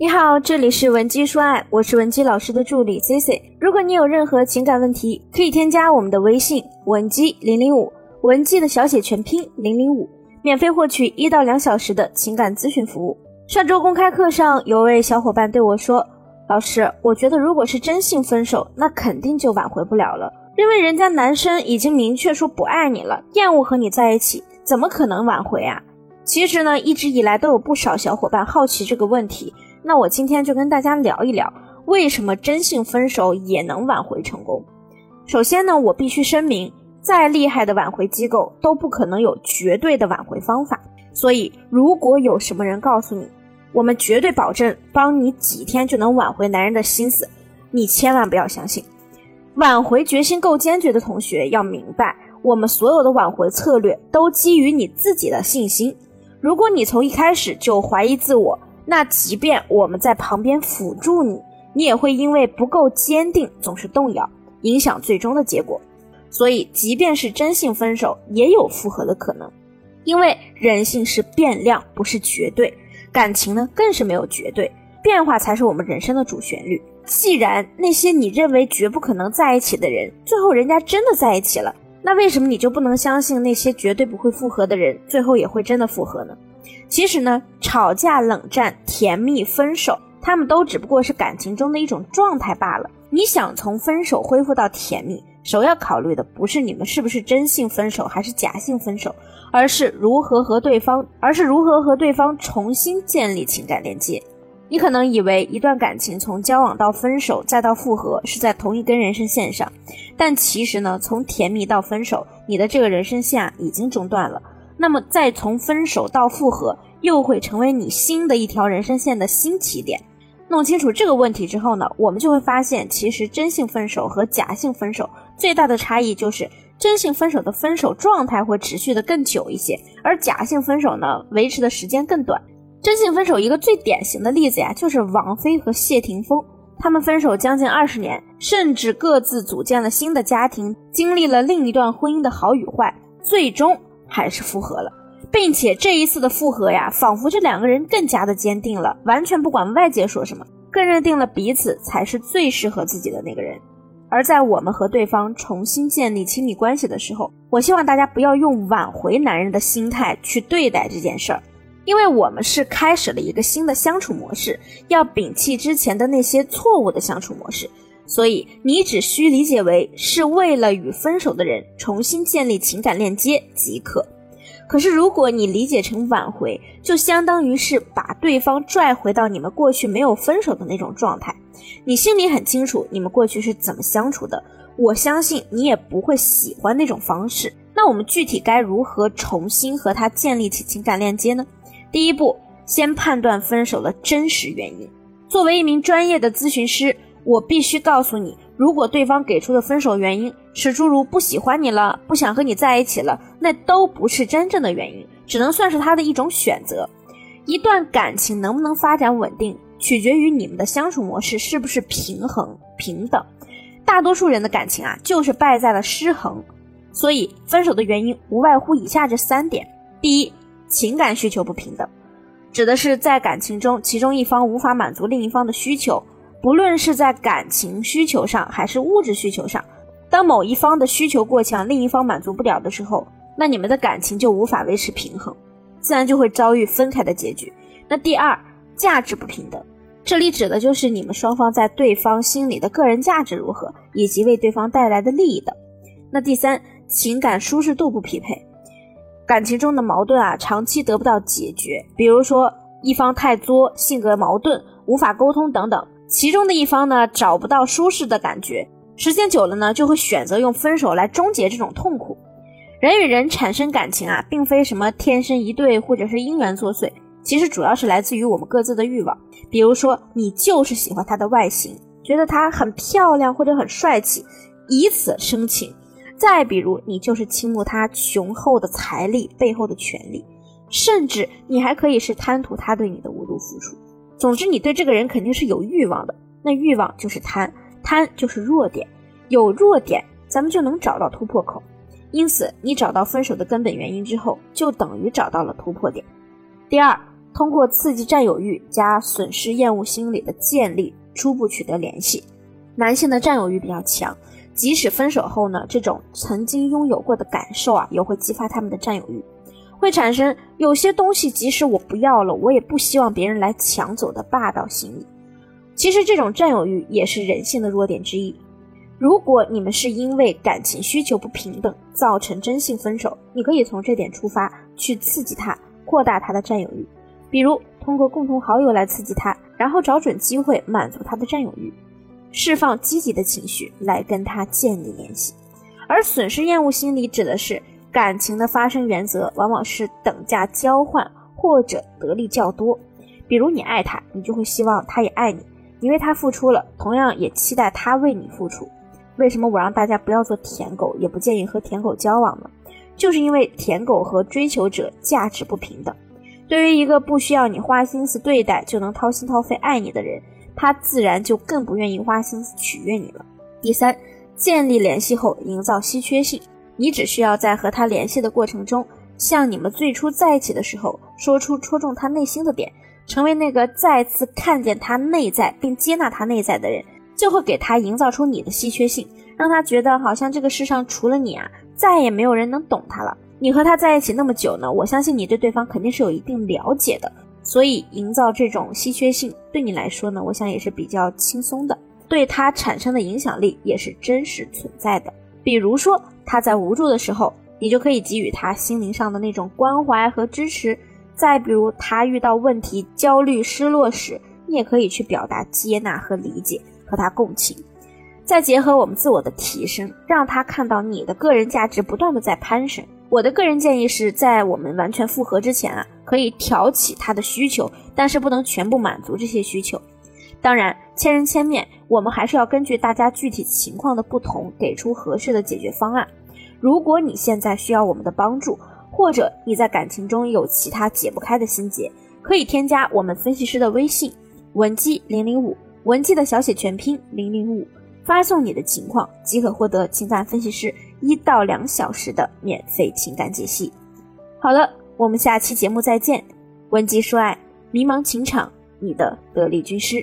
你好，这里是文姬说爱，我是文姬老师的助理 C C。如果你有任何情感问题，可以添加我们的微信文姬零零五，文姬的小写全拼零零五，免费获取一到两小时的情感咨询服务。上周公开课上，有位小伙伴对我说：“老师，我觉得如果是真性分手，那肯定就挽回不了了，因为人家男生已经明确说不爱你了，厌恶和你在一起，怎么可能挽回啊？”其实呢，一直以来都有不少小伙伴好奇这个问题。那我今天就跟大家聊一聊，为什么真性分手也能挽回成功。首先呢，我必须声明，再厉害的挽回机构都不可能有绝对的挽回方法。所以，如果有什么人告诉你，我们绝对保证帮你几天就能挽回男人的心思，你千万不要相信。挽回决心够坚决的同学要明白，我们所有的挽回策略都基于你自己的信心。如果你从一开始就怀疑自我，那即便我们在旁边辅助你，你也会因为不够坚定，总是动摇，影响最终的结果。所以，即便是真性分手，也有复合的可能，因为人性是变量，不是绝对；感情呢，更是没有绝对，变化才是我们人生的主旋律。既然那些你认为绝不可能在一起的人，最后人家真的在一起了，那为什么你就不能相信那些绝对不会复合的人，最后也会真的复合呢？其实呢，吵架、冷战、甜蜜、分手，他们都只不过是感情中的一种状态罢了。你想从分手恢复到甜蜜，首要考虑的不是你们是不是真性分手还是假性分手，而是如何和对方，而是如何和对方重新建立情感连接。你可能以为一段感情从交往到分手再到复合是在同一根人生线上，但其实呢，从甜蜜到分手，你的这个人生线啊已经中断了。那么，再从分手到复合，又会成为你新的一条人生线的新起点。弄清楚这个问题之后呢，我们就会发现，其实真性分手和假性分手最大的差异就是，真性分手的分手状态会持续的更久一些，而假性分手呢，维持的时间更短。真性分手一个最典型的例子呀，就是王菲和谢霆锋，他们分手将近二十年，甚至各自组建了新的家庭，经历了另一段婚姻的好与坏，最终。还是复合了，并且这一次的复合呀，仿佛这两个人更加的坚定了，完全不管外界说什么，更认定了彼此才是最适合自己的那个人。而在我们和对方重新建立亲密关系的时候，我希望大家不要用挽回男人的心态去对待这件事儿，因为我们是开始了一个新的相处模式，要摒弃之前的那些错误的相处模式。所以，你只需理解为是为了与分手的人重新建立情感链接即可。可是，如果你理解成挽回，就相当于是把对方拽回到你们过去没有分手的那种状态。你心里很清楚你们过去是怎么相处的，我相信你也不会喜欢那种方式。那我们具体该如何重新和他建立起情感链接呢？第一步，先判断分手的真实原因。作为一名专业的咨询师。我必须告诉你，如果对方给出的分手原因是诸如不喜欢你了、不想和你在一起了，那都不是真正的原因，只能算是他的一种选择。一段感情能不能发展稳定，取决于你们的相处模式是不是平衡平等。大多数人的感情啊，就是败在了失衡。所以，分手的原因无外乎以下这三点：第一，情感需求不平等，指的是在感情中，其中一方无法满足另一方的需求。不论是在感情需求上还是物质需求上，当某一方的需求过强，另一方满足不了的时候，那你们的感情就无法维持平衡，自然就会遭遇分开的结局。那第二，价值不平等，这里指的就是你们双方在对方心里的个人价值如何，以及为对方带来的利益等。那第三，情感舒适度不匹配，感情中的矛盾啊，长期得不到解决，比如说一方太作，性格矛盾，无法沟通等等。其中的一方呢，找不到舒适的感觉，时间久了呢，就会选择用分手来终结这种痛苦。人与人产生感情啊，并非什么天生一对或者是姻缘作祟，其实主要是来自于我们各自的欲望。比如说，你就是喜欢他的外形，觉得他很漂亮或者很帅气，以此生情；再比如，你就是倾慕他雄厚的财力背后的权力，甚至你还可以是贪图他对你的无度付出。总之，你对这个人肯定是有欲望的，那欲望就是贪，贪就是弱点，有弱点，咱们就能找到突破口。因此，你找到分手的根本原因之后，就等于找到了突破点。第二，通过刺激占有欲加损失厌恶心理的建立，初步取得联系。男性的占有欲比较强，即使分手后呢，这种曾经拥有过的感受啊，也会激发他们的占有欲，会产生有些东西即使我不要了，我也不希望别人来抢走的霸道心理。其实这种占有欲也是人性的弱点之一。如果你们是因为感情需求不平等造成真性分手，你可以从这点出发去刺激他，扩大他的占有欲。比如通过共同好友来刺激他，然后找准机会满足他的占有欲，释放积极的情绪来跟他建立联系。而损失厌恶心理指的是感情的发生原则往往是等价交换或者得利较多。比如你爱他，你就会希望他也爱你，你为他付出了，同样也期待他为你付出。为什么我让大家不要做舔狗，也不建议和舔狗交往呢？就是因为舔狗和追求者价值不平等。对于一个不需要你花心思对待就能掏心掏肺爱你的人，他自然就更不愿意花心思取悦你了。第三，建立联系后营造稀缺性，你只需要在和他联系的过程中，像你们最初在一起的时候，说出戳中他内心的点，成为那个再次看见他内在并接纳他内在的人，就会给他营造出你的稀缺性，让他觉得好像这个世上除了你啊，再也没有人能懂他了。你和他在一起那么久呢，我相信你对对方肯定是有一定了解的，所以营造这种稀缺性对你来说呢，我想也是比较轻松的，对他产生的影响力也是真实存在的。比如说他在无助的时候，你就可以给予他心灵上的那种关怀和支持；再比如他遇到问题、焦虑、失落时，你也可以去表达接纳和理解，和他共情。再结合我们自我的提升，让他看到你的个人价值不断的在攀升。我的个人建议是在我们完全复合之前啊，可以挑起他的需求，但是不能全部满足这些需求。当然，千人千面，我们还是要根据大家具体情况的不同，给出合适的解决方案。如果你现在需要我们的帮助，或者你在感情中有其他解不开的心结，可以添加我们分析师的微信文姬零零五，文姬的小写全拼零零五。发送你的情况，即可获得情感分析师一到两小时的免费情感解析。好了，我们下期节目再见。文姬说爱，迷茫情场，你的得力军师。